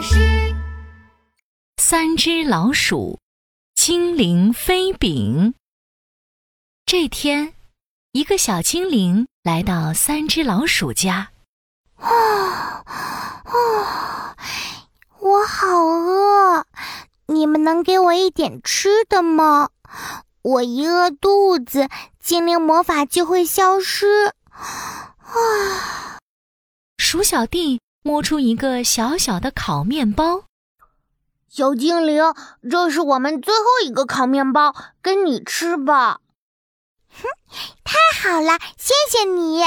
巴士。三只老鼠，精灵飞饼。这天，一个小精灵来到三只老鼠家。啊啊！我好饿，你们能给我一点吃的吗？我一饿肚子，精灵魔法就会消失。啊！鼠小弟摸出一个小小的烤面包。小精灵，这是我们最后一个烤面包，跟你吃吧。哼，太好了，谢谢你。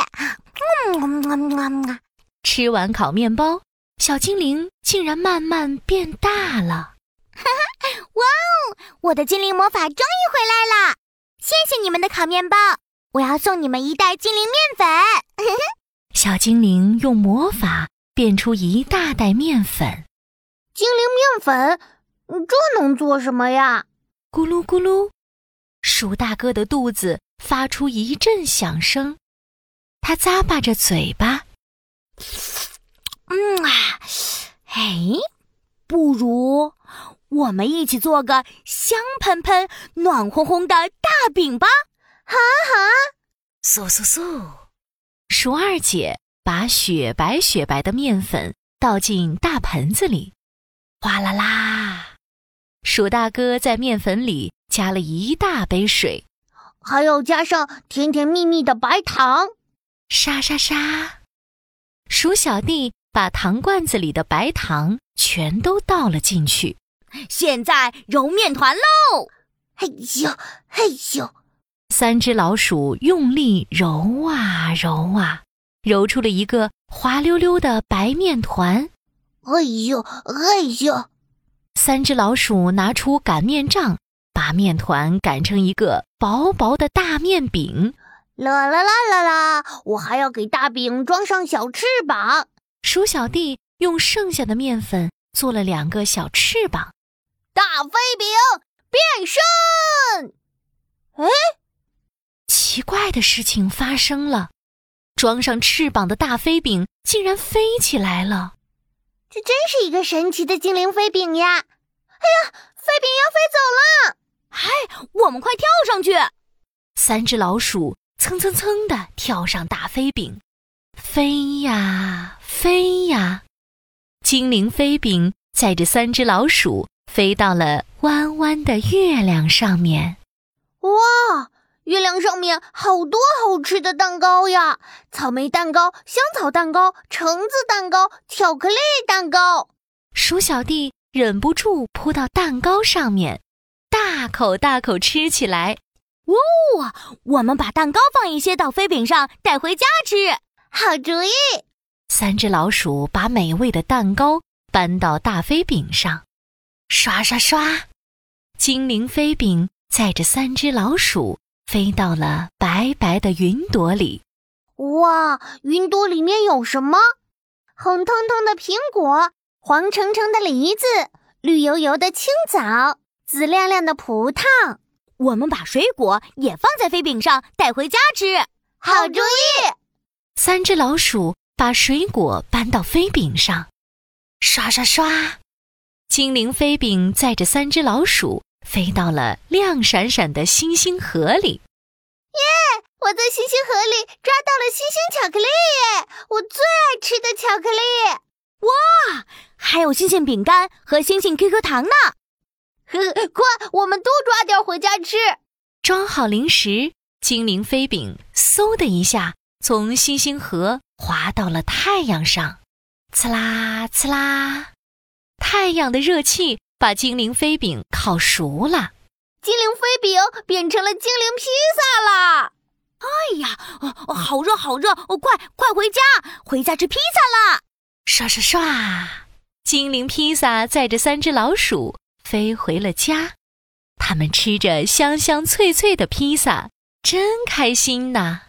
吃完烤面包，小精灵竟然慢慢变大了。哈哈，哇哦！我的精灵魔法终于回来了，谢谢你们的烤面包。我要送你们一袋精灵面粉。小精灵用魔法变出一大袋面粉。精灵面粉，这能做什么呀？咕噜咕噜，鼠大哥的肚子发出一阵响声，他咂巴着嘴巴。嗯啊，哎，不如我们一起做个香喷喷、暖烘烘的大饼吧！好啊，好啊！嗖嗖嗖，鼠二姐把雪白雪白的面粉倒进大盆子里。哗啦啦！鼠大哥在面粉里加了一大杯水，还要加上甜甜蜜蜜的白糖。沙沙沙！鼠小弟把糖罐子里的白糖全都倒了进去。现在揉面团喽！嘿咻嘿咻！三只老鼠用力揉啊揉啊，揉出了一个滑溜溜的白面团。哎呦，哎呦！三只老鼠拿出擀面杖，把面团擀成一个薄薄的大面饼。啦啦啦啦啦！我还要给大饼装上小翅膀。鼠小弟用剩下的面粉做了两个小翅膀。大飞饼变身！哎，奇怪的事情发生了，装上翅膀的大飞饼竟然飞起来了。这真是一个神奇的精灵飞饼呀！哎呀，飞饼要飞走了！嗨，我们快跳上去！三只老鼠蹭蹭蹭地跳上大飞饼，飞呀飞呀，精灵飞饼载着三只老鼠飞到了弯弯的月亮上面。哇！月亮上面好多好吃的蛋糕呀！草莓蛋糕、香草蛋糕、橙子蛋糕、巧克力蛋糕。鼠小弟忍不住扑到蛋糕上面，大口大口吃起来。哇！我们把蛋糕放一些到飞饼上，带回家吃。好主意！三只老鼠把美味的蛋糕搬到大飞饼上，刷刷刷，精灵飞饼载着三只老鼠。飞到了白白的云朵里，哇！云朵里面有什么？红彤彤的苹果，黄澄澄的梨子，绿油油的青枣，紫亮亮的葡萄。我们把水果也放在飞饼上，带回家吃。好主意！三只老鼠把水果搬到飞饼上，刷刷刷，精灵飞饼载着三只老鼠。飞到了亮闪闪的星星河里，耶！我在星星河里抓到了星星巧克力耶，我最爱吃的巧克力。哇，还有星星饼干和星星 QQ 糖呢！呵呵，快，我们都抓点回家吃。装好零食，精灵飞饼嗖的一下从星星河滑到了太阳上，刺啦刺啦，太阳的热气。把精灵飞饼烤熟了，精灵飞饼变成了精灵披萨啦！哎呀，好热好热！快快回家，回家吃披萨啦！刷刷刷，精灵披萨载着三只老鼠飞回了家，他们吃着香香脆脆的披萨，真开心呐！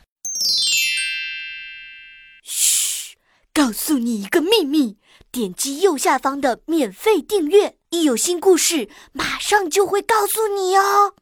嘘，告诉你一个秘密，点击右下方的免费订阅。一有新故事，马上就会告诉你哦。